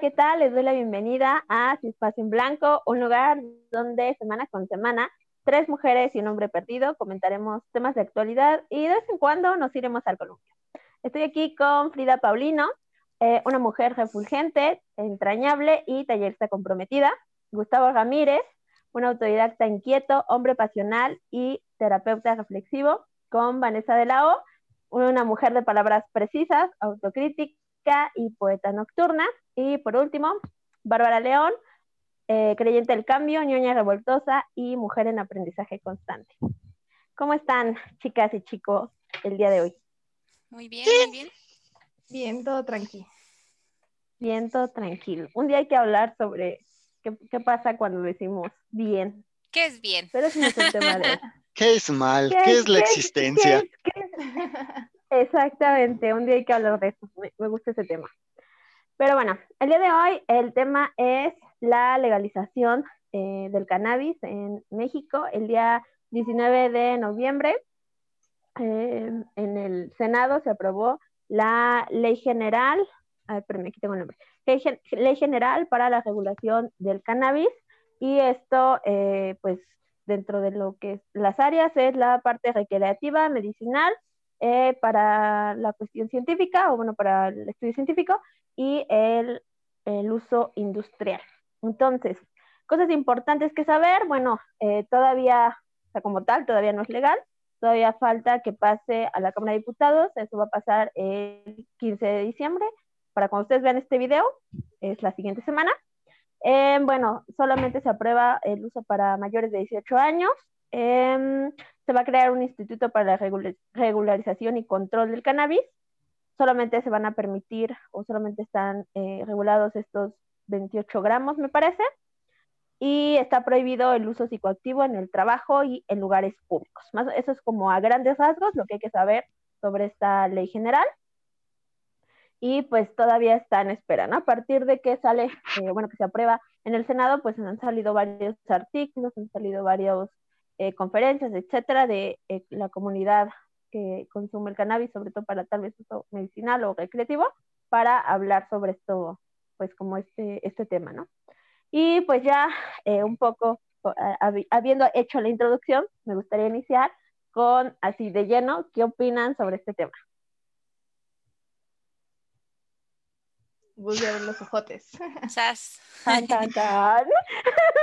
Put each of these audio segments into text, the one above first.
¿qué tal? Les doy la bienvenida a Espacio en Blanco, un lugar donde semana con semana tres mujeres y un hombre perdido comentaremos temas de actualidad y de vez en cuando nos iremos al columpio. Estoy aquí con Frida Paulino, eh, una mujer refulgente, entrañable y tallerista comprometida. Gustavo Ramírez, un autodidacta inquieto, hombre pasional y terapeuta reflexivo. Con Vanessa de la O, una mujer de palabras precisas, autocrítica y poeta nocturna. Y por último, Bárbara León, eh, creyente del cambio, ñoña revoltosa y mujer en aprendizaje constante. ¿Cómo están, chicas y chicos, el día de hoy? Muy bien, muy bien. Bien, todo tranquilo. Bien, todo tranquilo. Un día hay que hablar sobre qué, pasa cuando decimos bien. ¿Qué es bien? Pero es el tema de ¿Qué es mal? ¿Qué, es la existencia? Exactamente, un día hay que hablar de eso. Me, gusta ese tema. Pero bueno, el día de hoy el tema es la legalización eh, del cannabis en México. El día 19 de noviembre eh, en el Senado se aprobó la ley general, ay, perdón, aquí tengo el nombre, ley, general para la regulación del cannabis y esto, eh, pues, dentro de lo que es las áreas es la parte recreativa, medicinal, eh, para la cuestión científica o bueno, para el estudio científico y el, el uso industrial. Entonces, cosas importantes que saber, bueno, todavía, o sea, como tal, todavía no es legal, Todavía falta que pase a la Cámara de Diputados, eso va a pasar el 15 de diciembre. Para cuando ustedes vean este video, es la siguiente semana. Eh, bueno, solamente se aprueba el uso para mayores de 18 años. Em, se va a crear un instituto para la regularización y control del cannabis. Solamente se van a permitir o solamente están eh, regulados estos 28 gramos, me parece y está prohibido el uso psicoactivo en el trabajo y en lugares públicos. Eso es como a grandes rasgos lo que hay que saber sobre esta ley general. Y pues todavía está en espera, ¿no? A partir de que sale, eh, bueno, que se aprueba en el Senado, pues han salido varios artículos, han salido varias eh, conferencias, etcétera, de eh, la comunidad que consume el cannabis, sobre todo para tal vez uso medicinal o recreativo, para hablar sobre esto, pues como este, este tema, ¿no? Y pues ya eh, un poco, habiendo hecho la introducción, me gustaría iniciar con así de lleno, ¿qué opinan sobre este tema? Voy a ver los ojotes.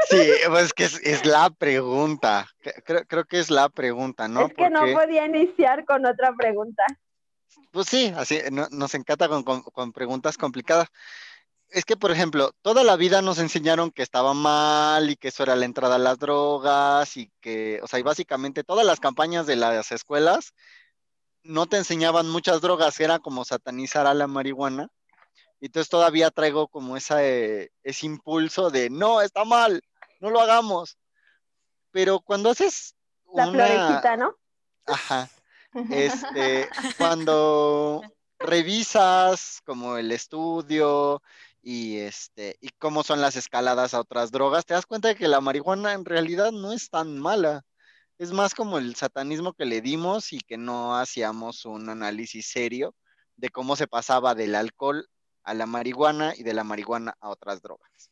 Sí, pues que es, la pregunta. Creo, creo, que es la pregunta, ¿no? Es que no podía iniciar con otra pregunta. Pues sí, así nos encanta con, con preguntas complicadas es que, por ejemplo, toda la vida nos enseñaron que estaba mal y que eso era la entrada a las drogas y que, o sea, y básicamente todas las campañas de las escuelas no te enseñaban muchas drogas, era como satanizar a la marihuana. Y entonces todavía traigo como esa, eh, ese impulso de, no, está mal, no lo hagamos. Pero cuando haces... La florecita, ¿no? Ajá. Este, cuando revisas como el estudio y este y cómo son las escaladas a otras drogas, te das cuenta de que la marihuana en realidad no es tan mala. Es más como el satanismo que le dimos y que no hacíamos un análisis serio de cómo se pasaba del alcohol a la marihuana y de la marihuana a otras drogas.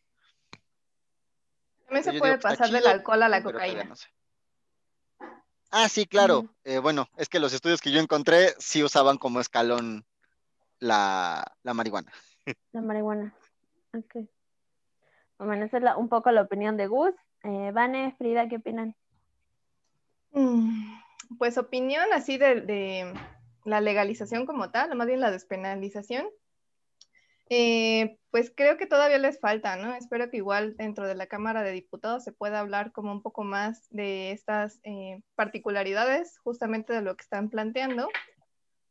También se puede pasar del alcohol a la cocaína. Ah, sí, claro. Eh, bueno, es que los estudios que yo encontré sí usaban como escalón la, la marihuana. La marihuana. Ok. Bueno, esa es un poco la opinión de Gus. Eh, Vane, Frida, ¿qué opinan? Mm, pues opinión así de, la legalización como tal, o más bien la despenalización. Eh, pues creo que todavía les falta, ¿no? Espero que igual dentro de la Cámara de Diputados se pueda hablar como un poco más de estas eh, particularidades, justamente de lo que están planteando,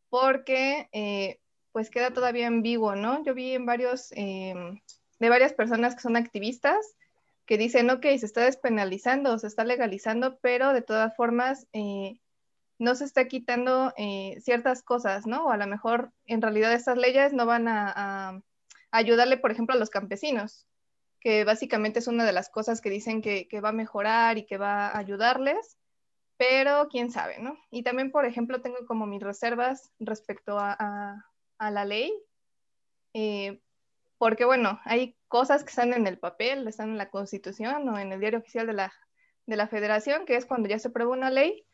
porque eh, pues queda todavía en vivo, ¿no? Yo vi en varios, em, de varias personas que son activistas que dicen, ok, se está despenalizando, se está legalizando, pero de todas formas eh, no se está quitando eh, ciertas cosas, ¿no? O a lo mejor en realidad estas leyes no van a, ayudarle, por ejemplo, a los campesinos, que básicamente es una de las cosas que dicen que, va a mejorar y que va a ayudarles, pero quién sabe, ¿no? Y también, por ejemplo, tengo como mis reservas respecto a, a la ley, eh, porque bueno, hay cosas que están en el papel, están en la Constitución o en el diario oficial de la, de la Federación, que es cuando ya se prueba una ley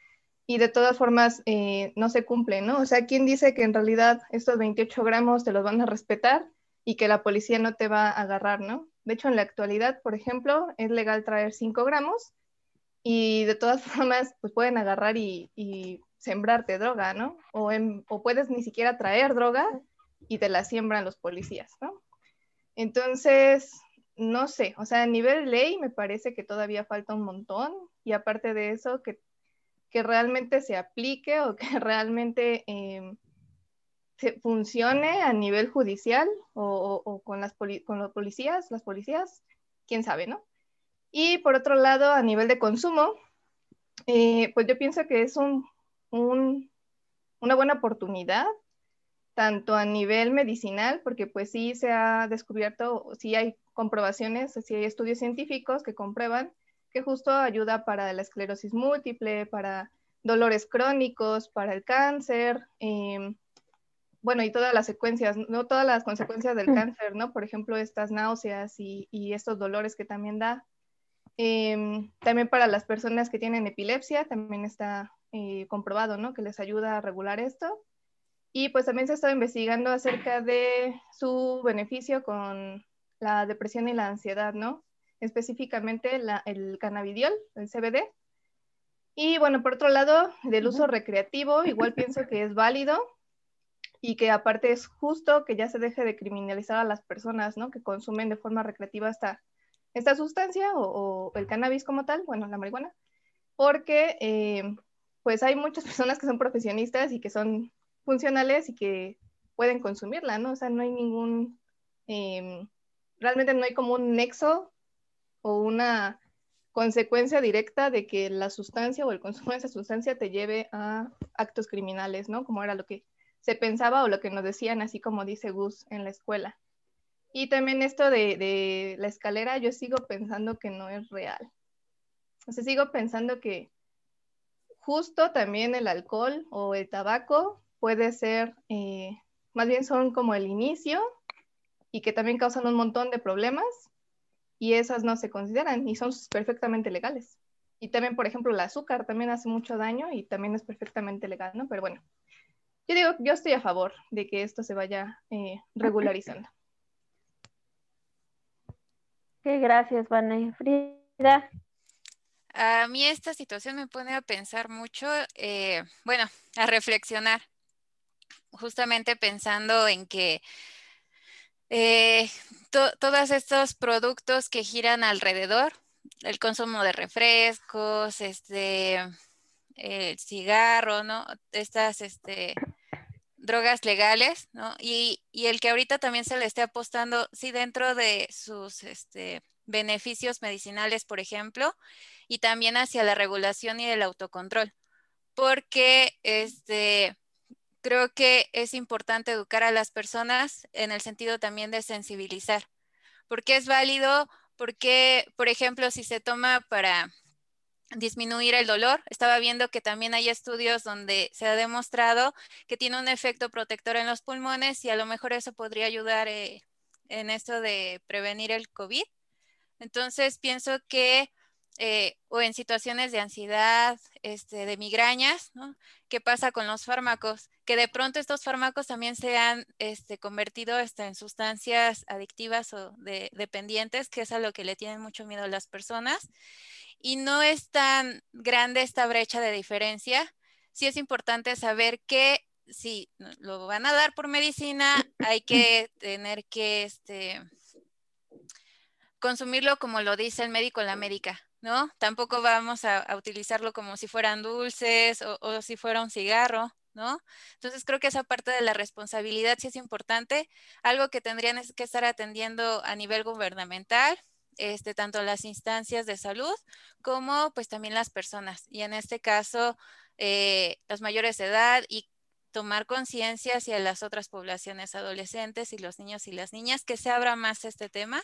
y de todas formas eh, no se cumple, ¿no? O sea, ¿quién dice que en realidad estos 28 gramos te los van a respetar y que la policía no te va a agarrar, ¿no? De hecho, en la actualidad, por ejemplo, es legal traer 5 gramos y de todas formas, pues pueden agarrar y, sembrarte droga, ¿no? O, o puedes ni siquiera traer droga y te la siembran los policías, ¿no? Entonces, no sé, o sea, a nivel ley me parece que todavía falta un montón y aparte de eso, que, que realmente se aplique o que realmente em, se funcione a nivel judicial o, con, las los policías, las policías, quién sabe, ¿no? Y por otro lado, a nivel de consumo, eh, pues yo pienso que es un, un, una buena oportunidad tanto a nivel medicinal, porque pues sí se ha descubierto, sí hay comprobaciones, sí hay estudios científicos que comprueban que justo ayuda para la esclerosis múltiple, para dolores crónicos, para el cáncer, em, bueno, y todas las secuencias, no todas las consecuencias del cáncer, ¿no? Por ejemplo, estas náuseas y, estos dolores que también da. Em, también para las personas que tienen epilepsia, también está eh, comprobado, ¿no? Que les ayuda a regular esto. Y pues también se ha estado investigando acerca de su beneficio con la depresión y la ansiedad, ¿no? Específicamente el cannabidiol, el CBD. Y bueno, por otro lado, del uso recreativo, igual pienso que es válido y que aparte es justo que ya se deje de criminalizar a las personas, ¿no? Que consumen de forma recreativa esta, esta sustancia o, el cannabis como tal, bueno, la marihuana, porque eh, pues hay muchas personas que son profesionistas y que son funcionales y que pueden consumirla, ¿no? O sea, no hay ningún, em, realmente no hay como un nexo o una consecuencia directa de que la sustancia o el consumo de esa sustancia te lleve a actos criminales, ¿no? Como era lo que se pensaba o lo que nos decían, así como dice Gus en la escuela. Y también esto de, de la escalera, yo sigo pensando que no es real. O sea, sigo pensando que justo también el alcohol o el tabaco puede ser, eh, más bien son como el inicio y que también causan un montón de problemas y esas no se consideran y son perfectamente legales. Y también, por ejemplo, el azúcar también hace mucho daño y también es perfectamente legal, ¿no? Pero bueno, yo digo, yo estoy a favor de que esto se vaya eh, regularizando. Qué gracias, Vanessa. Frida. A mí esta situación me pone a pensar mucho, eh, bueno, a reflexionar justamente pensando en que eh, todos estos productos que giran alrededor, el consumo de refrescos, este, el cigarro, ¿no? Estas, este, drogas legales, ¿no? Y, y, el que ahorita también se le esté apostando, sí, dentro de sus, este, beneficios medicinales, por ejemplo, y también hacia la regulación y el autocontrol, porque, este, creo que es importante educar a las personas en el sentido también de sensibilizar, porque es válido, porque, por ejemplo, si se toma para disminuir el dolor. Estaba viendo que también hay estudios donde se ha demostrado que tiene un efecto protector en los pulmones y a lo mejor eso podría ayudar eh, en esto de prevenir el COVID. Entonces pienso que eh, o en situaciones de ansiedad, este, de migrañas, ¿no? ¿Qué pasa con los fármacos? Que de pronto estos fármacos también se han este, convertido hasta en sustancias adictivas o de, dependientes, que es a lo que le tienen mucho miedo las personas. Y no es tan grande esta brecha de diferencia. Sí es importante saber que si lo van a dar por medicina, hay que tener que este, consumirlo como lo dice el médico en la médica, ¿no? Tampoco vamos a, utilizarlo como si fueran dulces o, si fuera un cigarro, ¿no? Entonces creo que esa parte de la responsabilidad sí es importante, algo que tendrían que estar atendiendo a nivel gubernamental, este, tanto las instancias de salud como pues también las personas. Y en este caso, eh, mayores de edad y tomar conciencia hacia las otras poblaciones adolescentes y los niños y las niñas, que se abra más este tema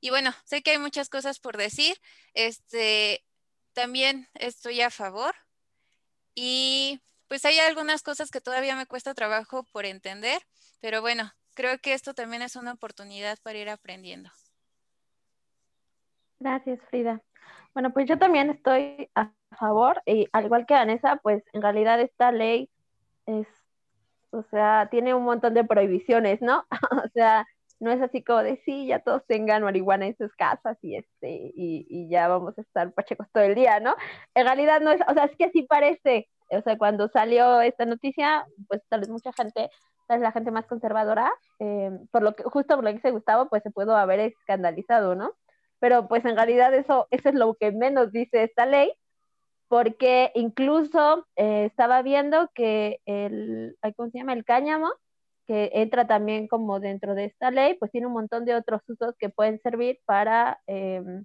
y bueno, sé que hay muchas cosas por decir. Este, también estoy a favor. Y pues hay algunas cosas que todavía me cuesta trabajo por entender, pero bueno, creo que esto también es una oportunidad para ir aprendiendo. Gracias, Frida. Bueno, pues yo también estoy a favor y al igual que Vanessa, pues en realidad esta ley es, o sea, tiene un montón de prohibiciones, ¿no? o sea, no es así como de sí, ya todos tengan marihuana en sus casas y este, y, ya vamos a estar pachecos todo el día, ¿no? En realidad no es, o sea, es que así parece, o sea, cuando salió esta noticia, pues tal vez mucha gente, tal vez la gente más conservadora, eh, por lo que, justo por lo que dice Gustavo, pues se pudo haber escandalizado, ¿no? Pero pues en realidad eso, eso es lo que menos dice esta ley, porque incluso eh, estaba viendo que el, ¿cómo se llama? El cáñamo, que entra también como dentro de esta ley, pues tiene un montón de otros usos que pueden servir para em,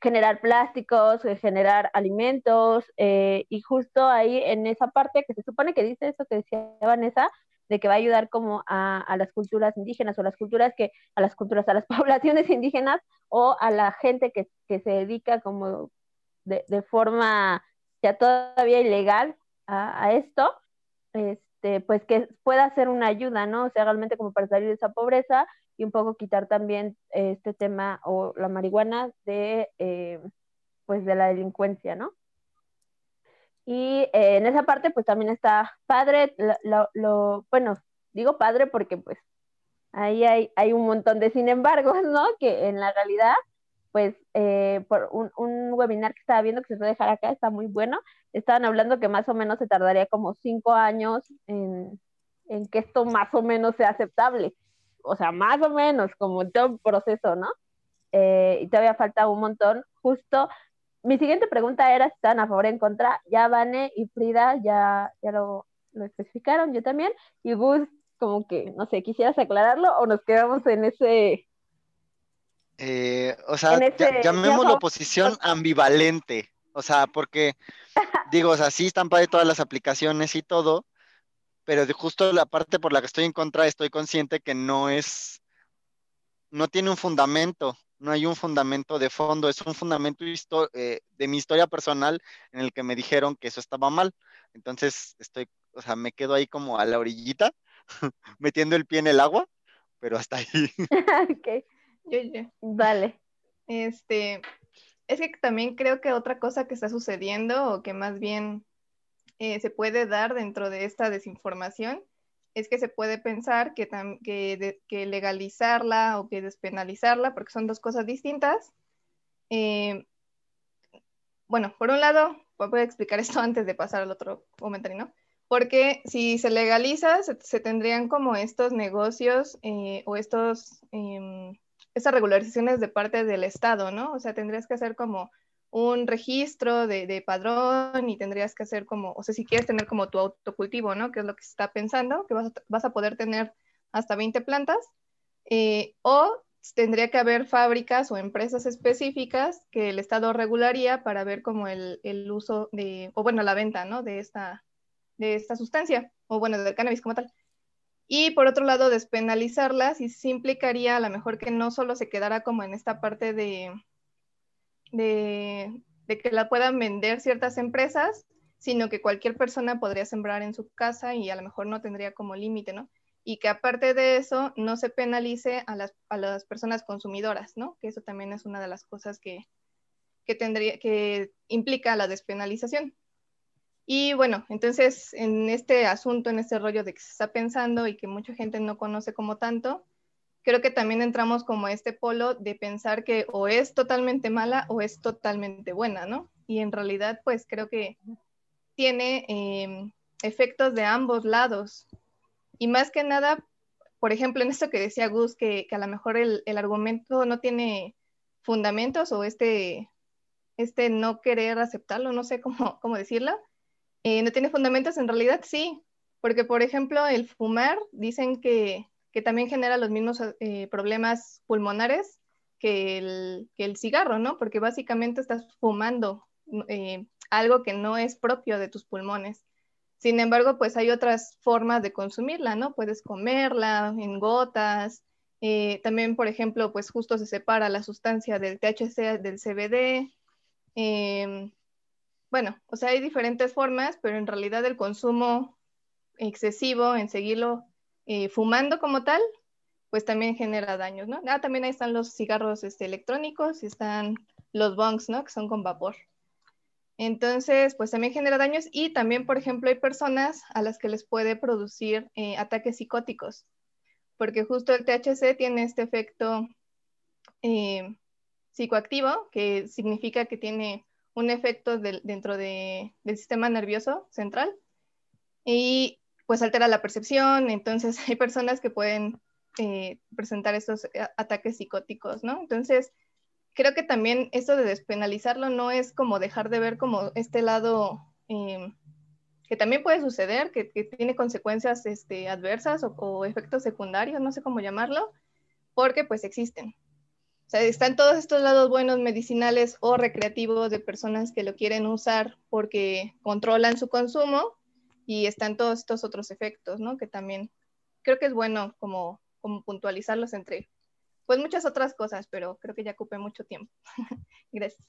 generar plásticos, eh, generar alimentos, eh, y justo ahí en esa parte que se supone que dice eso que decía Vanessa, de que va a ayudar como a, las culturas indígenas o las culturas que, a las culturas, a las poblaciones indígenas o a la gente que, que se dedica como de, de, forma ya todavía ilegal a, a esto, este, pues que pueda ser una ayuda, ¿no? O sea, realmente como para salir de esa pobreza y un poco quitar también este tema o la marihuana de, eh, pues de la delincuencia, ¿no? Y eh, en esa parte, pues también está padre, lo, bueno, digo padre porque pues ahí hay, hay un montón de sin embargo, ¿no? Que en la realidad pues eh, por un, un, webinar que estaba viendo que se puede dejar acá, está muy bueno, estaban hablando que más o menos se tardaría como cinco años en, en que esto más o menos sea aceptable. O sea, más o menos, como todo un proceso, ¿no? Eh, y todavía falta un montón. Justo, mi siguiente pregunta era si están a favor o en contra. Ya Vane y Frida ya, ya lo, lo especificaron, yo también. Y Gus, como que, no sé, ¿quisieras aclararlo o nos quedamos en ese eh, o sea, llamémoslo oposición ambivalente. O sea, porque digo, o sea, sí están para todas las aplicaciones y todo, pero de justo la parte por la que estoy en contra, estoy consciente que no es, no tiene un fundamento, no hay un fundamento de fondo, es un fundamento eh, de mi historia personal en el que me dijeron que eso estaba mal. Entonces estoy, o sea, me quedo ahí como a la orillita, metiendo el pie en el agua, pero hasta ahí. okay. Vale. Este, es que también creo que otra cosa que está sucediendo o que más bien eh, se puede dar dentro de esta desinformación es que se puede pensar que, que, legalizarla o que despenalizarla, porque son dos cosas distintas. Eh, bueno, por un lado, voy a explicar esto antes de pasar al otro comentario, ¿no? Porque si se legaliza, se, tendrían como estos negocios eh, o estos em, esas regularizaciones de parte del Estado, ¿no? O sea, tendrías que hacer como un registro de, padrón y tendrías que hacer como, o sea, si quieres tener como tu autocultivo, ¿no? Que es lo que se está pensando, que vas a, poder tener hasta 20 plantas, eh, o tendría que haber fábricas o empresas específicas que el Estado regularía para ver como el, el uso de, o bueno, la venta, ¿no? De esta, de esta sustancia, o bueno, del cannabis como tal. Y por otro lado, despenalizarlas y sí implicaría a lo mejor que no solo se quedara como en esta parte de, de, que la puedan vender ciertas empresas, sino que cualquier persona podría sembrar en su casa y a lo mejor no tendría como límite, ¿no? Y que aparte de eso no se penalice a las, a las personas consumidoras, ¿no? Que eso también es una de las cosas que, que, tendría, que implica la despenalización. Y bueno, entonces en este asunto, en este rollo de que se está pensando y que mucha gente no conoce como tanto, creo que también entramos como este polo de pensar que o es totalmente mala o es totalmente buena, ¿no? Y en realidad, pues creo que tiene em, efectos de ambos lados. Y más que nada, por ejemplo, en esto que decía Gus, que, a lo mejor el, argumento no tiene fundamentos o este, este no querer aceptarlo, no sé cómo, cómo decirlo, eh, ¿No tiene fundamentos? En realidad sí, porque por ejemplo el fumar dicen que, también genera los mismos eh, problemas pulmonares que el, que cigarro, ¿no? Porque básicamente estás fumando eh, algo que no es propio de tus pulmones. Sin embargo, pues hay otras formas de consumirla, ¿no? Puedes comerla en gotas. también, por ejemplo, pues justo se separa la sustancia del THC del CBD. Em, bueno, o sea, hay diferentes formas, pero en realidad el consumo excesivo en seguirlo eh, fumando como tal, pues también genera daños, ¿no? Ah, también ahí están los cigarros este, electrónicos están los bongs, ¿no? Que son con vapor. Entonces, pues también genera daños y también, por ejemplo, hay personas a las que les puede producir eh, ataques psicóticos, porque justo el THC tiene este efecto eh, psicoactivo, que significa que tiene un efecto dentro del sistema nervioso central y pues altera la percepción, entonces hay personas que pueden eh, presentar estos eh, ataques psicóticos, ¿no? Entonces, creo que también esto de despenalizarlo no es como dejar de ver como este lado em, que también puede suceder, que, tiene consecuencias este, adversas o, o, efectos secundarios, no sé cómo llamarlo, porque pues existen. O sea, están todos estos lados buenos medicinales o recreativos de personas que lo quieren usar porque controlan su consumo y están todos estos otros efectos, ¿no? Que también creo que es bueno como, como puntualizarlos entre, pues muchas otras cosas, pero creo que ya ocupé mucho tiempo. Gracias.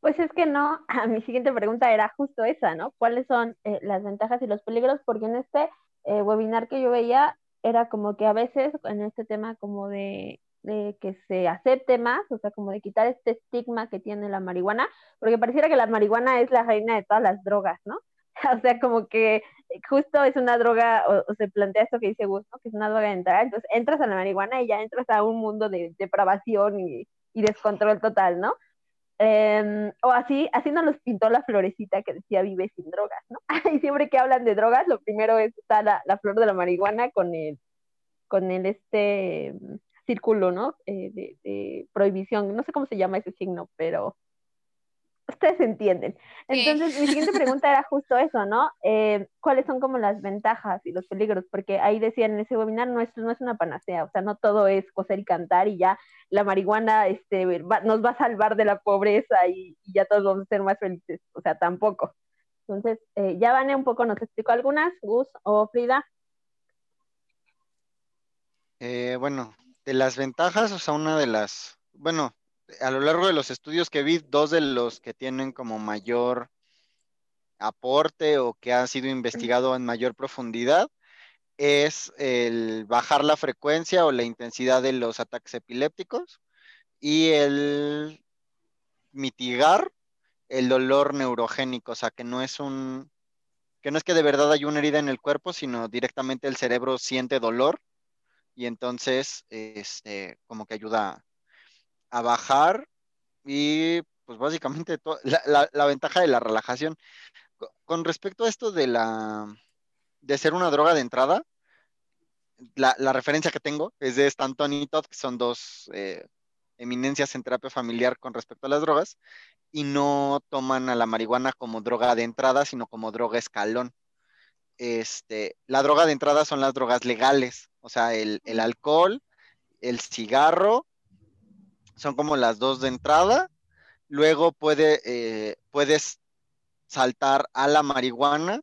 Pues es que no, a mi siguiente pregunta era justo esa, ¿no? ¿Cuáles son eh, las ventajas y los peligros? Porque en este eh, webinar que yo veía era como que a veces en este tema como de de que se acepte más, o sea, como de quitar este estigma que tiene la marihuana, porque pareciera que la marihuana es la reina de todas las drogas, ¿no? O sea, como que justo es una droga, o, se plantea esto que dice Gus, ¿no? Que es una droga de entrar, entonces entras a la marihuana y ya entras a un mundo de depravación y, y descontrol total, ¿no? Em, o así, así nos los pintó la florecita que decía vive sin drogas, ¿no? y siempre que hablan de drogas, lo primero es está la, la flor de la marihuana con el, con el este círculo, ¿no? Eh, de, prohibición, no sé cómo se llama ese signo, pero ustedes entienden. Entonces, mi siguiente pregunta era justo eso, ¿no? Eh, ¿Cuáles son como las ventajas y los peligros? Porque ahí decían en ese webinar, no es, no es una panacea, o sea, no todo es coser y cantar y ya la marihuana este, nos va a salvar de la pobreza y, ya todos vamos a ser más felices, o sea, tampoco. Entonces, eh, ya Vane un poco nos explicó algunas, Gus o Frida. bueno, de las ventajas, o sea, una de las, bueno, a lo largo de los estudios que vi, dos de los que tienen como mayor aporte o que ha sido investigado en mayor profundidad es el bajar la frecuencia o la intensidad de los ataques epilépticos y el mitigar el dolor neurogénico, o sea, que no es un que no es que de verdad hay una herida en el cuerpo, sino directamente el cerebro siente dolor y entonces este, como que ayuda a bajar y pues básicamente la, la, ventaja de la relajación. Con respecto a esto de la de ser una droga de entrada, la, la referencia que tengo es de Stanton y Todd, que son dos eh, eminencias en terapia familiar con respecto a las drogas, y no toman a la marihuana como droga de entrada, sino como droga escalón. Este, la droga de entrada son las drogas legales, o sea, el, alcohol, el cigarro, son como las dos de entrada. Luego puede, eh, puedes saltar a la marihuana,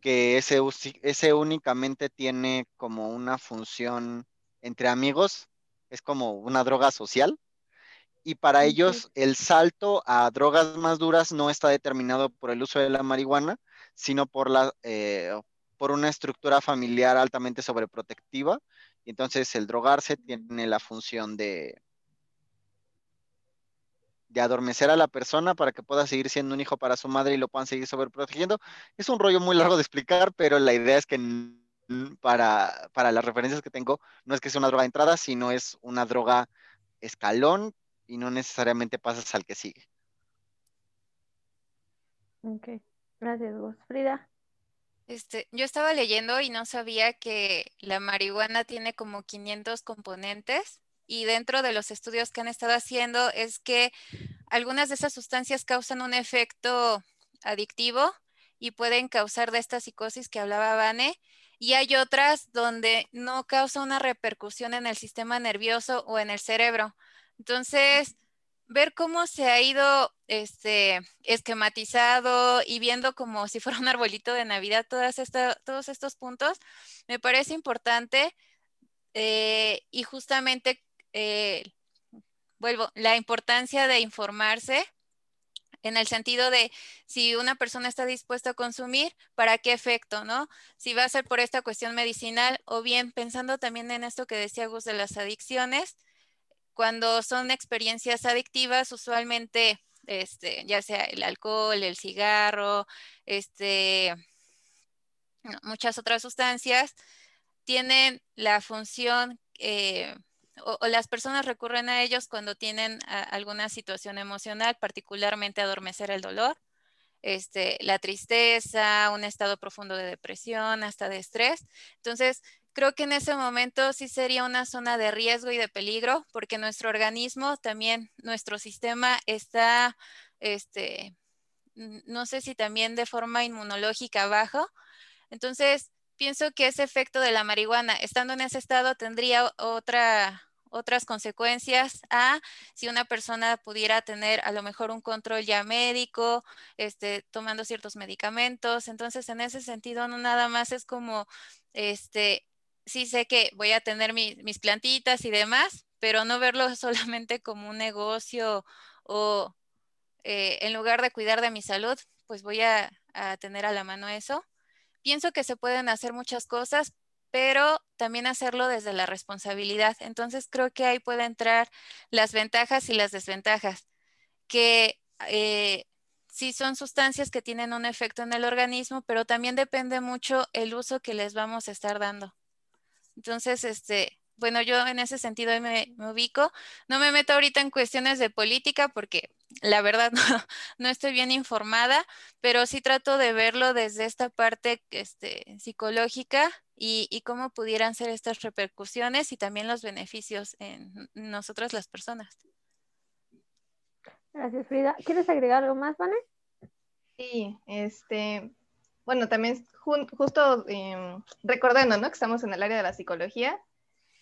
que ese, ese únicamente tiene como una función entre amigos, es como una droga social. Y para ellos el salto a drogas más duras no está determinado por el uso de la marihuana, sino por, la, eh, por una estructura familiar altamente sobreprotectiva. Y entonces el drogarse tiene la función de, de adormecer a la persona para que pueda seguir siendo un hijo para su madre y lo puedan seguir sobreprotegiendo. Es un rollo muy largo de explicar, pero la idea es que para, para las referencias que tengo, no es que sea una droga de entrada, sino es una droga escalón y no necesariamente pasas al que sigue. Ok, gracias vos. Frida. Este, yo estaba leyendo y no sabía que la marihuana tiene como 500 componentes y dentro de los estudios que han estado haciendo es que algunas de esas sustancias causan un efecto adictivo y pueden causar de esta psicosis que hablaba Vane y hay otras donde no causa una repercusión en el sistema nervioso o en el cerebro. Entonces, ver cómo se ha ido este, esquematizado y viendo como si fuera un arbolito de Navidad todas todos estos puntos, me parece importante eh, y justamente, eh, vuelvo, la importancia de informarse en el sentido de si una persona está dispuesta a consumir, ¿para qué efecto, no? Si va a ser por esta cuestión medicinal o bien pensando también en esto que decía Gus de las adicciones, cuando son experiencias adictivas, usualmente, este, ya sea el alcohol, el cigarro, este, muchas otras sustancias, tienen la función eh, o, las personas recurren a ellos cuando tienen alguna situación emocional, particularmente adormecer el dolor, este, la tristeza, un estado profundo de depresión, hasta de estrés. Entonces, creo que en ese momento sí sería una zona de riesgo y de peligro, porque nuestro organismo, también nuestro sistema está, este, no sé si también de forma inmunológica bajo. Entonces, pienso que ese efecto de la marihuana, estando en ese estado, tendría otra, otras consecuencias a si una persona pudiera tener a lo mejor un control ya médico, este, tomando ciertos medicamentos. Entonces, en ese sentido, no nada más es como, este, sí sé que voy a tener mis plantitas y demás, pero no verlo solamente como un negocio o eh, en lugar de cuidar de mi salud, pues voy a tener a la mano eso. Pienso que se pueden hacer muchas cosas, pero también hacerlo desde la responsabilidad. Entonces creo que ahí puede entrar las ventajas y las desventajas, que eh, sí son sustancias que tienen un efecto en el organismo, pero también depende mucho el uso que les vamos a estar dando. Entonces, este, bueno, yo en ese sentido me, me, ubico. No me meto ahorita en cuestiones de política porque la verdad no, estoy bien informada, pero sí trato de verlo desde esta parte este, psicológica y, cómo pudieran ser estas repercusiones y también los beneficios en nosotras las personas. Gracias, Frida. ¿Quieres agregar algo más, Vane? Sí, este, bueno, también justo em, recordando, ¿no? Que estamos en el área de la psicología.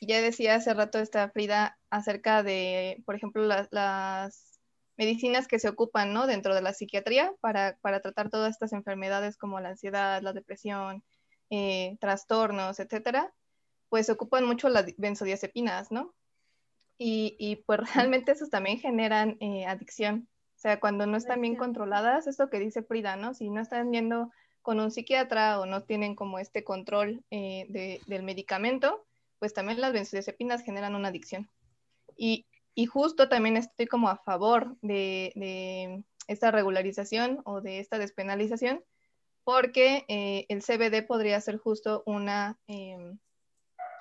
Ya decía hace rato esta Frida acerca de, por ejemplo, las medicinas que se ocupan, ¿no? Dentro de la psiquiatría para, para tratar todas estas enfermedades como la ansiedad, la depresión, eh, trastornos, etcétera, pues ocupan mucho las benzodiazepinas, ¿no? Y, y pues realmente esos también generan eh, adicción. O sea, cuando no están bien controladas, es lo que dice Frida, ¿no? Si no están viendo con un psiquiatra o no tienen como este control eh, de, del medicamento, pues también las benzodiazepinas generan una adicción. Y, y justo también estoy como a favor de, de, esta regularización o de esta despenalización, porque eh, el CBD podría ser justo una, em,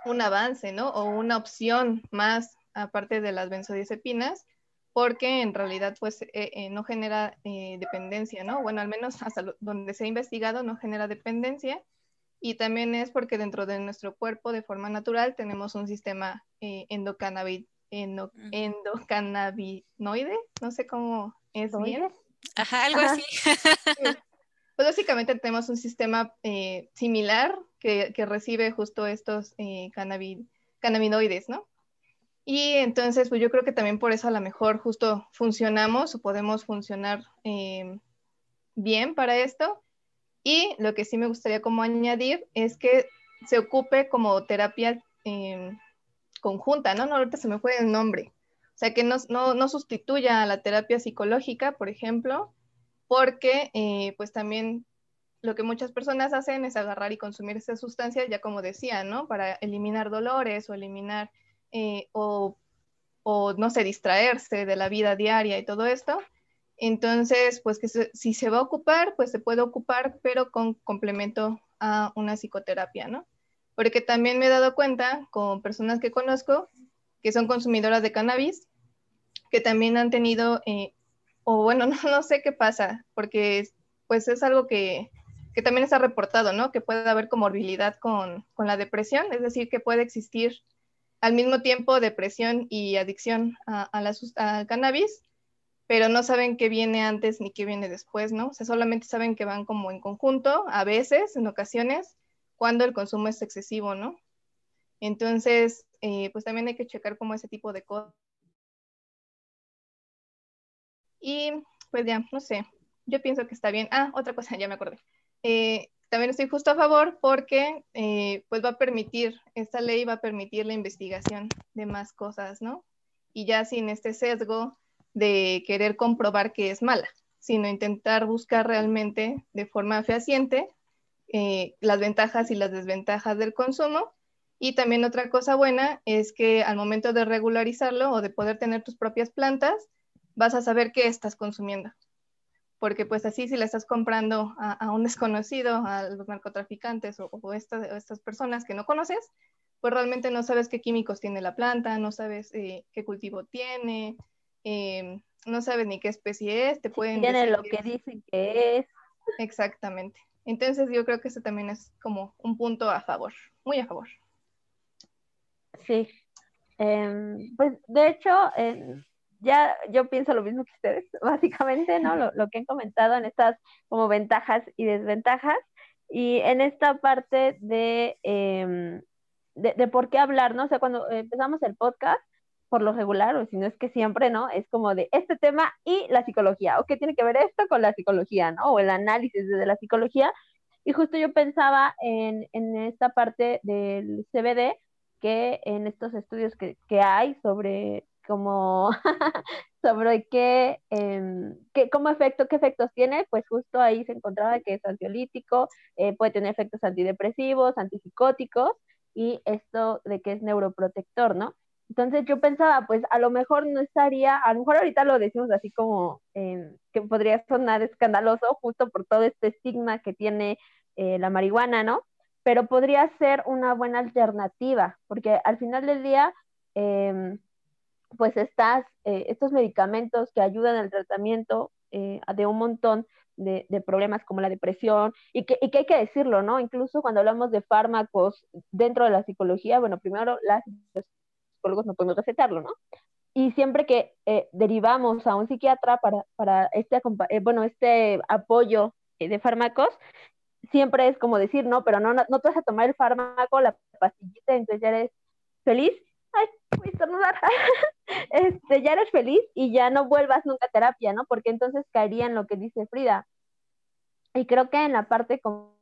un avance, ¿no? O una opción más aparte de las benzodiazepinas, porque en realidad pues eh, eh, no genera dependencia, ¿no? Bueno, al menos hasta donde se ha investigado no genera dependencia y también es porque dentro de nuestro cuerpo de forma natural tenemos un sistema endocannabinoide, no sé cómo es bien. Ajá, algo así. Pues básicamente tenemos un sistema eh, similar que, recibe justo estos eh, cannabinoides, ¿no? Y entonces, pues yo creo que también por eso a lo mejor justo funcionamos o podemos funcionar eh, bien para esto. Y lo que sí me gustaría como añadir es que se ocupe como terapia conjunta, ¿no? No, ahorita se me fue el nombre. O sea, que no, no, no sustituya a la terapia psicológica, por ejemplo, porque eh, pues también lo que muchas personas hacen es agarrar y consumir esas sustancias, ya como decía, ¿no? Para eliminar dolores o eliminar eh, o, o, no sé, distraerse de la vida diaria y todo esto. Entonces, pues que si se va a ocupar, pues se puede ocupar, pero con complemento a una psicoterapia, ¿no? Porque también me he dado cuenta con personas que conozco que son consumidoras de cannabis, que también han tenido eh, o bueno, no, sé qué pasa, porque pues es algo que, también está reportado, ¿no? Que puede haber comorbilidad con, con la depresión, es decir, que puede existir al mismo tiempo depresión y adicción al cannabis, pero no saben qué viene antes ni qué viene después, ¿no? O sea, solamente saben que van como en conjunto, a veces, en ocasiones, cuando el consumo es excesivo, ¿no? Entonces, eh, pues también hay que checar como ese tipo de cosas. Y pues ya, no sé, yo pienso que está bien. Ah, otra cosa, ya me acordé. Eh, también estoy justo a favor porque eh, pues va a permitir, esta ley va a permitir la investigación de más cosas, ¿no? Y ya sin este sesgo de querer comprobar que es mala, sino intentar buscar realmente de forma fehaciente eh, las ventajas y las desventajas del consumo. Y también otra cosa buena es que al momento de regularizarlo o de poder tener tus propias plantas, vas a saber qué estás consumiendo. Porque pues así si le estás comprando a, un desconocido, a los narcotraficantes o, estas, personas que no conoces, pues realmente no sabes qué químicos tiene la planta, no sabes eh, qué cultivo tiene, em, no sabes ni qué especie es, te pueden Tiene lo que dicen que es. Exactamente. Entonces yo creo que eso también es como un punto a favor, muy a favor. Sí. Em, pues de hecho, ya yo pienso lo mismo que ustedes, básicamente, ¿no? Lo, que han comentado en estas como ventajas y desventajas. Y en esta parte de, em, de, de, por qué hablar, ¿no? O sea, cuando empezamos el podcast, por lo regular, o si no es que siempre, ¿no? Es como de este tema y la psicología, o qué tiene que ver esto con la psicología, ¿no? O el análisis desde la psicología. Y justo yo pensaba en, en esta parte del CBD, que en estos estudios que, que hay sobre como sobre qué, eh, qué, cómo efecto, qué efectos tiene, pues justo ahí se encontraba que es ansiolítico, eh, puede tener efectos antidepresivos, antipsicóticos y esto de que es neuroprotector, ¿no? Entonces yo pensaba, pues a lo mejor no estaría, a lo mejor ahorita lo decimos así como eh, que podría sonar escandaloso justo por todo este estigma que tiene eh, la marihuana, ¿no? Pero podría ser una buena alternativa, porque al final del día, em, pues estas, eh, estos medicamentos que ayudan al tratamiento de un montón de, problemas como la depresión, y que, y que hay que decirlo, ¿no? Incluso cuando hablamos de fármacos dentro de la psicología, bueno, primero las no podemos recetarlo, ¿no? Y siempre que eh, derivamos a un psiquiatra para, para este, eh, bueno, este apoyo eh, de fármacos, siempre es como decir, no, pero no, no, te vas a tomar el fármaco, la pastillita, entonces ya eres feliz. Ay, voy a estornudar. este, ya eres feliz y ya no vuelvas nunca a terapia, ¿no? Porque entonces caería en lo que dice Frida. Y creo que en la parte como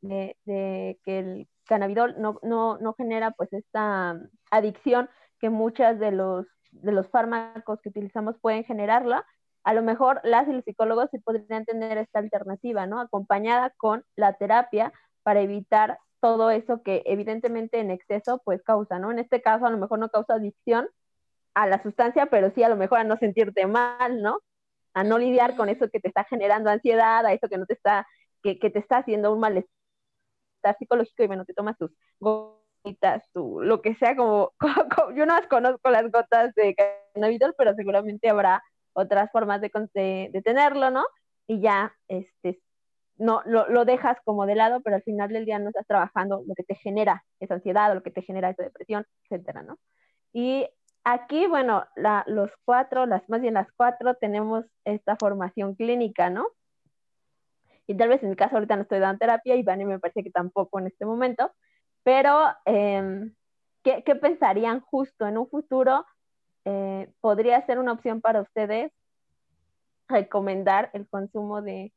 de, de que el cannabidol no, no, no genera pues esta adicción, que muchas de los, de los fármacos que utilizamos pueden generarla, a lo mejor las y los psicólogos sí podrían tener esta alternativa, ¿no? Acompañada con la terapia para evitar todo eso que evidentemente en exceso pues causa, ¿no? En este caso a lo mejor no causa adicción a la sustancia, pero sí a lo mejor a no sentirte mal, ¿no? A no lidiar con eso que te está generando ansiedad, a eso que no te está, que, que te está haciendo un malestar psicológico y bueno, te tomas tus lo que sea, como, yo no conozco las gotas de cannabidol, pero seguramente habrá otras formas de, de, tenerlo, ¿no? Y ya, este, no, lo, lo, dejas como de lado, pero al final del día no estás trabajando lo que te genera esa ansiedad lo que te genera esa depresión, etcétera, ¿no? Y aquí, bueno, los cuatro, las más bien las cuatro, tenemos esta formación clínica, ¿no? Y tal vez en mi caso ahorita no estoy dando terapia y Vani me parece que tampoco en este momento, pero, em, ¿qué, pensarían justo en un futuro? Eh, ¿Podría ser una opción para ustedes recomendar el consumo de,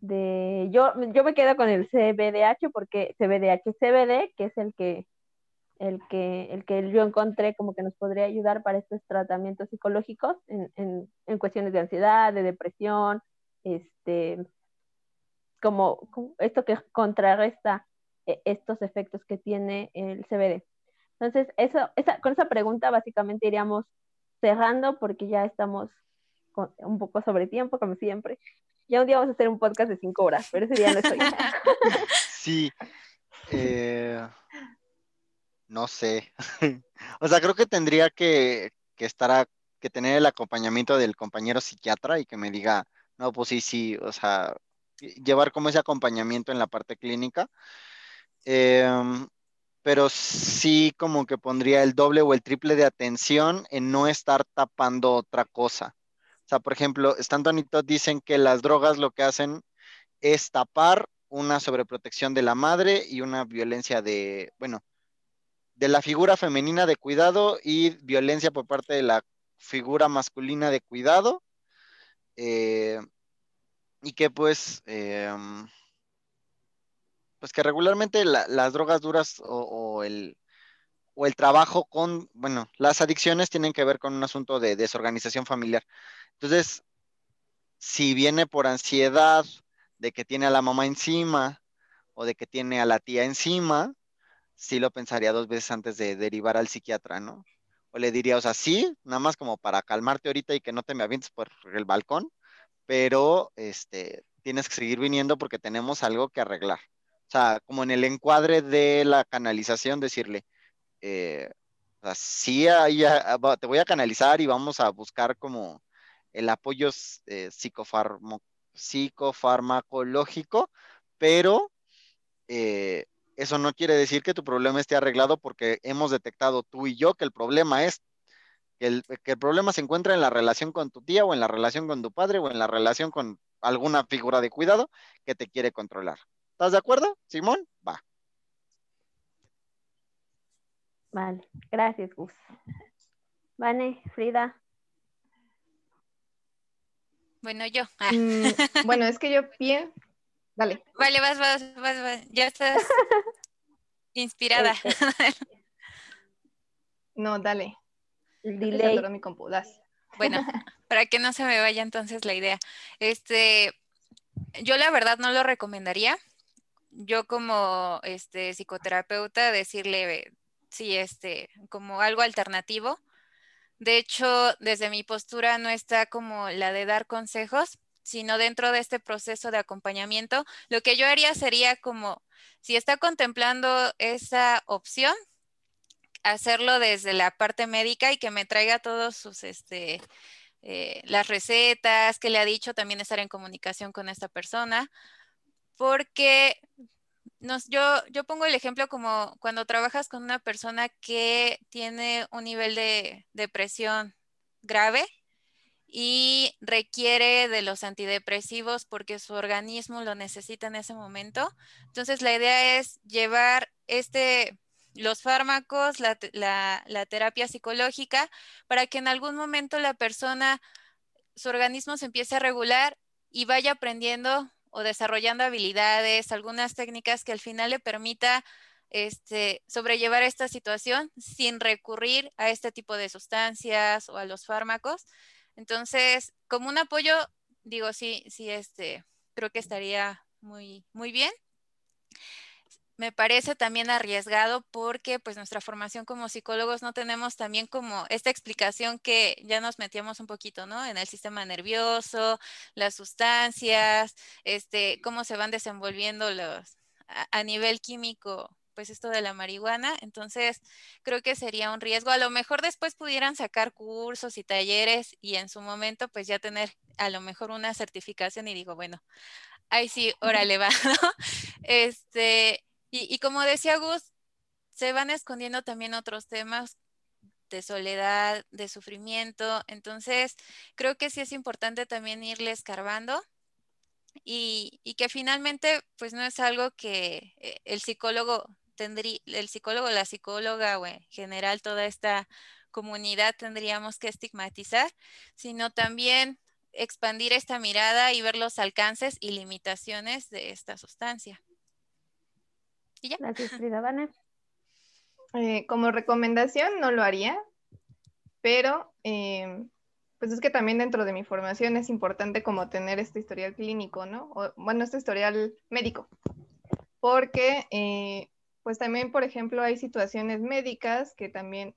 de yo, yo me quedo con el CBDH porque CBDH, CBD, que es el que, el que, el que yo encontré como que nos podría ayudar para estos tratamientos psicológicos en, en, en cuestiones de ansiedad, de depresión, este, como esto que contrarresta e, estos efectos que tiene el CBD. Entonces, eso, esa, con esa pregunta básicamente iríamos cerrando porque ya estamos un poco sobre tiempo, como siempre. Ya un día vamos a hacer un podcast de cinco horas, pero ese día no estoy. sí. Eh, no sé. o sea, creo que tendría que, que estar que tener el acompañamiento del compañero psiquiatra y que me diga, no, pues sí, sí, o sea, llevar como ese acompañamiento en la parte clínica Em, pero sí como que pondría el doble o el triple de atención en no estar tapando otra cosa. O sea, por ejemplo, Stanton y Todd dicen que las drogas lo que hacen es tapar una sobreprotección de la madre y una violencia de, bueno, de la figura femenina de cuidado y violencia por parte de la figura masculina de cuidado. Eh, y que pues... Em, pues que regularmente las drogas duras o, el, o el trabajo con, bueno, las adicciones tienen que ver con un asunto de desorganización familiar. Entonces, Si viene por ansiedad de que tiene a la mamá encima o de que tiene a la tía encima, sí lo pensaría dos veces antes de derivar al psiquiatra, ¿no? O le diría, o sea, sí, nada más como para calmarte ahorita y que no te me avientes por el balcón, pero este, tienes que seguir viniendo porque tenemos algo que arreglar. O sea, como en el encuadre de la canalización, decirle, eh, o sea, sí, te voy a canalizar y vamos a buscar como el apoyo eh, psicofarmacológico, pero eh, eso no quiere decir que tu problema esté arreglado porque hemos detectado tú y yo que el problema es que el, que el, problema se encuentra en la relación con tu tía o en la relación con tu padre o en la relación con alguna figura de cuidado que te quiere controlar. ¿Estás de acuerdo, Simón? Va. Vale, gracias, Gus. Vane, Frida. Bueno, yo. Ah. Mm, bueno, es que yo pie. Dale. Vale, vas, vas, vas, vas. Ya estás inspirada. No, dale. Delay. Mi compu. Bueno, para que no se me vaya entonces la idea. Este, yo la verdad no lo recomendaría. Yo como este psicoterapeuta decirle sí, este, como algo alternativo. De hecho, desde mi postura no está como la de dar consejos, sino dentro de este proceso de acompañamiento, lo que yo haría sería como, si está contemplando esa opción, hacerlo desde la parte médica y que me traiga todos sus, este, eh, las recetas que le ha dicho, también estar en comunicación con esta persona, porque nos, yo, yo pongo el ejemplo como cuando trabajas con una persona que tiene un nivel de depresión grave y requiere de los antidepresivos porque su organismo lo necesita en ese momento. Entonces la idea es llevar este los fármacos, la, terapia psicológica, para que en algún momento la persona, su organismo se empiece a regular y vaya aprendiendo o desarrollando habilidades, algunas técnicas que al final le permita este, sobrellevar esta situación sin recurrir a este tipo de sustancias o a los fármacos. Entonces, como un apoyo, digo, sí, sí, este, creo que estaría muy, muy bien me parece también arriesgado porque pues nuestra formación como psicólogos no tenemos también como esta explicación que ya nos metíamos un poquito, ¿no? En el sistema nervioso, las sustancias, este, cómo se van desenvolviendo los a, nivel químico, pues esto de la marihuana. Entonces, creo que sería un riesgo. A lo mejor después pudieran sacar cursos y talleres y en su momento pues ya tener a lo mejor una certificación y digo, bueno, ahí sí, órale va, ¿no? Este, y, como decía Gus, se van escondiendo también otros temas de soledad, de sufrimiento. Entonces, creo que sí es importante también irle escarbando y, que finalmente, pues no es algo que eh, el psicólogo tendría, el psicólogo, la psicóloga o en general toda esta comunidad tendríamos que estigmatizar, sino también expandir esta mirada y ver los alcances y limitaciones de esta sustancia. Gracias, Frida eh, como recomendación no lo haría, pero eh, pues es que también dentro de mi formación es importante como tener este historial clínico, ¿no? bueno, este historial médico, porque eh, pues también, por ejemplo, hay situaciones médicas que también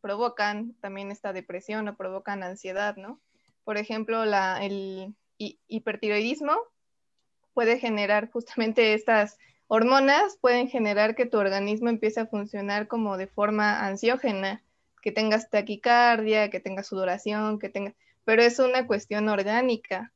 provocan también esta depresión o provocan ansiedad, ¿no? Por ejemplo, el hipertiroidismo puede generar justamente estas hormonas pueden generar que tu organismo empiece a funcionar como de forma ansiógena, que tengas taquicardia, que tengas sudoración, que tengas, pero es una cuestión orgánica.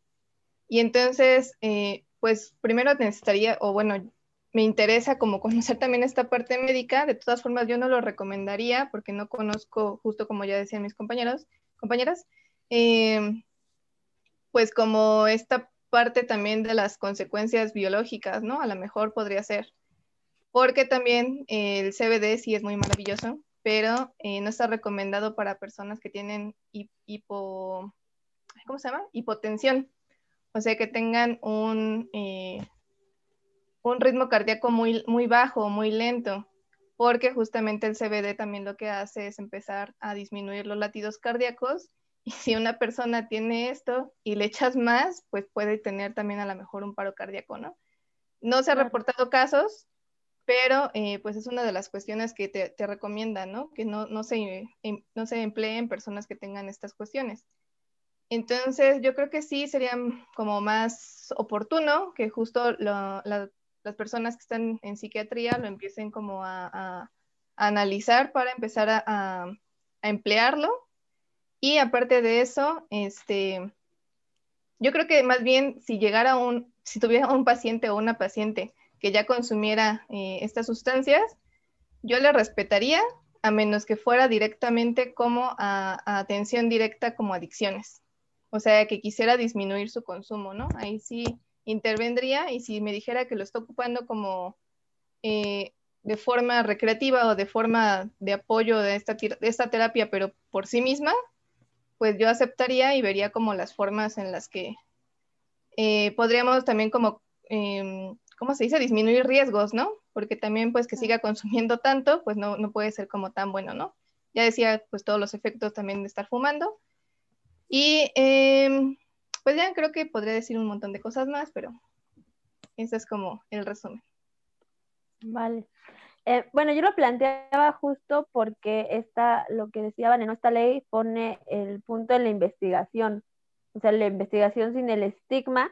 Y entonces, eh, pues primero necesitaría, o bueno, me interesa como conocer también esta parte médica. De todas formas, yo no lo recomendaría porque no conozco, justo como ya decían mis compañeros, compañeras, eh, pues como esta parte también de las consecuencias biológicas, ¿no? A lo mejor podría ser. Porque también el CBD sí es muy maravilloso, pero eh, no está recomendado para personas que tienen hipo, ¿cómo se? Hipotensión. O sea, que tengan un, eh, un ritmo cardíaco muy, muy bajo, muy lento, porque justamente el CBD también lo que hace es empezar a disminuir los latidos cardíacos Y si una persona tiene esto y le echas más, pues puede tener también a lo mejor un paro cardíaco, ¿no? No se han reportado casos, pero eh, pues es una de las cuestiones que te, te recomiendan, ¿no? Que no, no, se, em, no se empleen personas que tengan estas cuestiones. Entonces, yo creo que sí sería como más oportuno que justo las personas que están en psiquiatría lo empiecen como a, analizar para empezar a, emplearlo. Y aparte de eso, este, yo creo que más bien si llegara un, si tuviera un paciente o una paciente que ya consumiera eh, estas sustancias, yo le respetaría a menos que fuera directamente como a, atención directa como adicciones. O sea, que quisiera disminuir su consumo, ¿no? Ahí sí intervendría y si me dijera que lo está ocupando como eh, de forma recreativa o de forma de apoyo de esta, de esta terapia, pero por sí misma, pues yo aceptaría y vería como las formas en las que eh, podríamos también como em, ¿cómo se dice? Disminuir riesgos, ¿no? Porque también pues que siga consumiendo tanto, pues no, no puede ser como tan bueno, ¿no? Ya decía pues todos los efectos también de estar fumando. Y em, pues ya creo que podría decir un montón de cosas más, pero ese es como el resumen. Vale. Eh, bueno, yo lo planteaba justo porque esta, lo que decía en esta ley pone el punto en la investigación, o sea, la investigación sin el estigma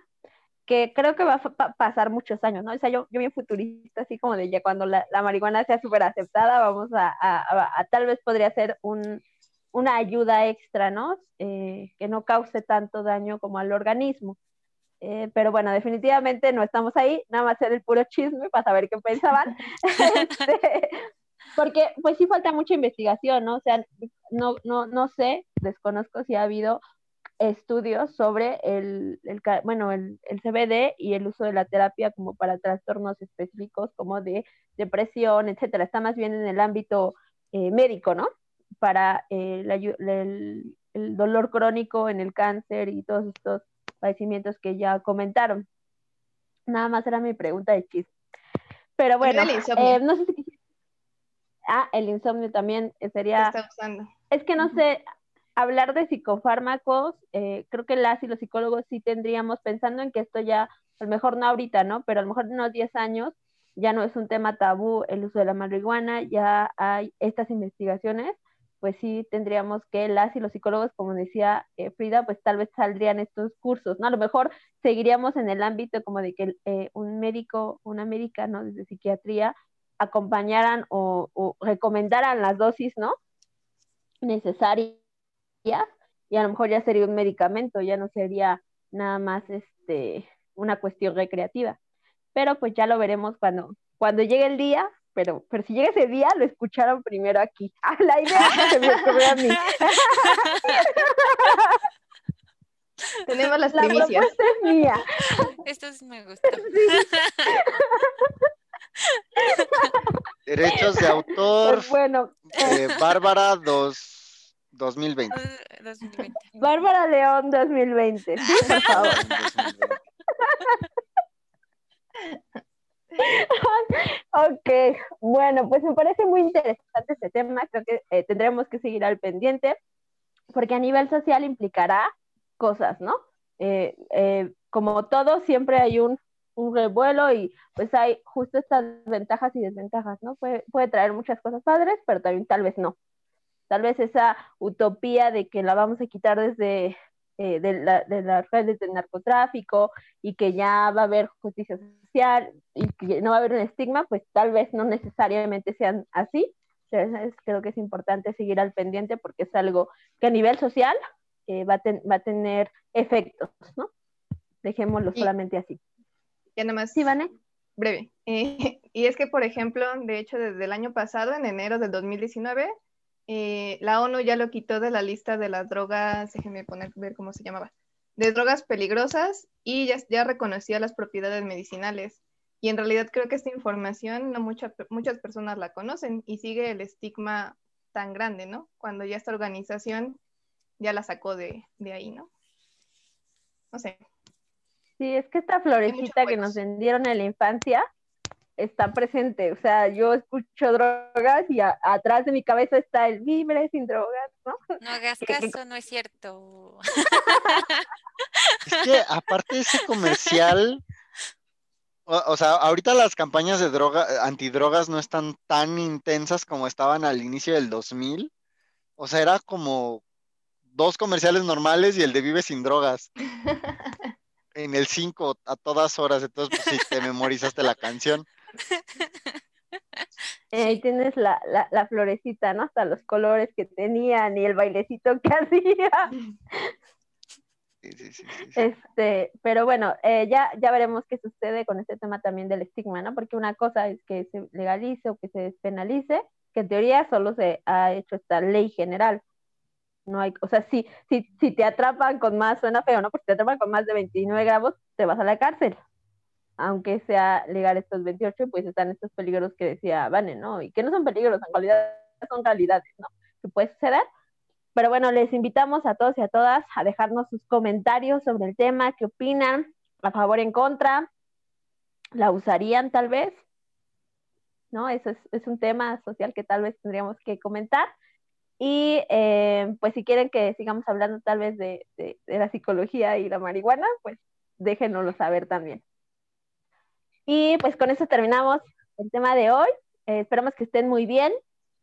que creo que va a pasar muchos años, ¿no? O sea, yo, yo bien futurista, así como de ya cuando la, marihuana sea súper aceptada, vamos a, a, tal vez podría ser un, una ayuda extra, ¿no? Eh, que no cause tanto daño como al organismo. Eh, pero bueno, definitivamente no estamos ahí, nada más ser el puro chisme para saber qué pensaban. Este, porque pues sí falta mucha investigación, ¿no? O sea, no, no, no sé, desconozco si ha habido estudios sobre el, bueno, el, CBD y el uso de la terapia como para trastornos específicos como de depresión, etcétera. Está más bien en el ámbito eh, médico, ¿no? Para eh, el, dolor crónico en el cáncer y todos estos padecimientos que ya comentaron. Nada más era mi pregunta de chiste. Pero bueno, eh, no sé si... Ah, el insomnio también sería... Es que no sé, hablar de psicofármacos, eh, creo que las y los psicólogos sí tendríamos, pensando en que esto ya, a lo mejor no ahorita, ¿no? Pero a lo mejor en unos 10 años ya no es un tema tabú el uso de la marihuana, ya hay estas investigaciones, pues sí tendríamos que las y los psicólogos, como decía eh, Frida, pues tal vez saldrían estos cursos, ¿no? A lo mejor seguiríamos en el ámbito como de que eh, un médico, una médica, ¿no? Desde psiquiatría, acompañaran o, o recomendaran las dosis, ¿no? Necesarias y a lo mejor ya sería un medicamento, ya no sería nada más este, una cuestión recreativa. Pero pues ya lo veremos cuando, cuando llegue el día, pero, pero si llega ese día, lo escucharon primero aquí. Ah, la idea se me ocurrió a mí. Tenemos las la primicias. propuesta es mía. Esto sí me gustó. Derechos de autor. Pues bueno. Eh, Bárbara dos 2020. Bárbara León 2020, por favor. Ok, bueno, pues me parece muy interesante este tema, creo que eh, tendremos que seguir al pendiente, porque a nivel social implicará cosas, ¿no? Eh, eh, como todo, siempre hay un, revuelo y pues hay justo estas ventajas y desventajas, ¿no? Puede, puede traer muchas cosas padres, pero también tal vez no tal vez esa utopía de que la vamos a quitar desde eh, de, las redes de narcotráfico y que ya va a haber justicia social y que no va a haber un estigma, pues tal vez no necesariamente sean así. creo que es importante seguir al pendiente porque es algo que a nivel social eh, va, a tener efectos, ¿no? Dejémoslo solamente así. Ya nada más. Sí, Vane. Breve. Eh, y es que, por ejemplo, de hecho, desde el año pasado, en enero del 2019, eh, la ONU ya lo quitó de la lista de las drogas, déjenme poner, ver cómo se llamaba, de drogas peligrosas y ya, ya reconocía las propiedades medicinales. Y en realidad creo que esta información no muchas personas la conocen y sigue el estigma tan grande, ¿no? Cuando ya esta organización ya la sacó de, de ahí, ¿no? No sé. Sí, es que esta florecita que nos vendieron en la infancia, está presente. O sea, yo escucho drogas y atrás de mi cabeza está el vibre sin drogas, ¿no? No hagas caso, no es cierto. Es que aparte de ese comercial, o, sea, ahorita las campañas de droga, antidrogas no están tan intensas como estaban al inicio del 2000. O sea, era como dos comerciales normales y el de Vive sin drogas. en el 5 a todas horas, entonces pues sí, te memorizaste la canción. Ahí tienes la, la, florecita, ¿no? Hasta los colores que tenían y el bailecito que hacía. Sí, sí, sí, este, pero bueno, eh, ya, ya veremos qué sucede con este tema también del estigma, ¿no? Porque una cosa es que se legalice o que se despenalice, que en teoría solo se ha hecho esta ley general, no hay, o sea, si, si, si te atrapan con más, suena feo, ¿no? Porque te atrapan con más de 29 gramos, te vas a la cárcel. Aunque sea legal estos 28, pues están estos peligros que decía Vane, ¿no? Y que no son peligros, en realidad son calidades, ¿no? Que puede suceder. Pero bueno, les invitamos a todos y a todas a dejarnos sus comentarios sobre el tema, qué opinan, a favor, en contra, la usarían tal vez, ¿no? Eso es, es un tema social que tal vez tendríamos que comentar. Y eh, pues si quieren que sigamos hablando tal vez de, la psicología y la marihuana, pues déjenoslo saber también. Y pues con eso terminamos el tema de hoy. Eh, esperamos que estén muy bien.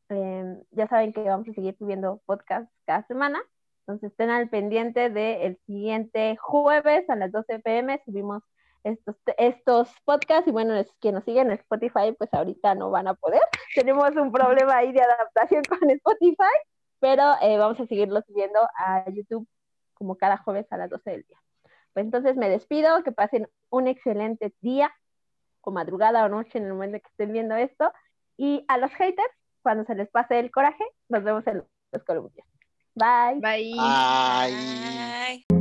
Eh, ya saben que vamos a seguir subiendo podcast cada semana. Entonces estén al pendiente del siguiente jueves a las 12 pm. Subimos estos, estos podcasts y bueno, es, que nos siguen en Spotify, pues ahorita no van a poder. Tenemos un problema ahí de adaptación con Spotify, pero eh, vamos a seguirlo subiendo a YouTube como cada jueves a las 12 del día. Pues entonces me despido, que pasen un excelente día, o madrugada o noche en el momento que estén viendo esto. Y a los haters, cuando se les pase el coraje, nos vemos en los columpios. Bye. Bye. Bye.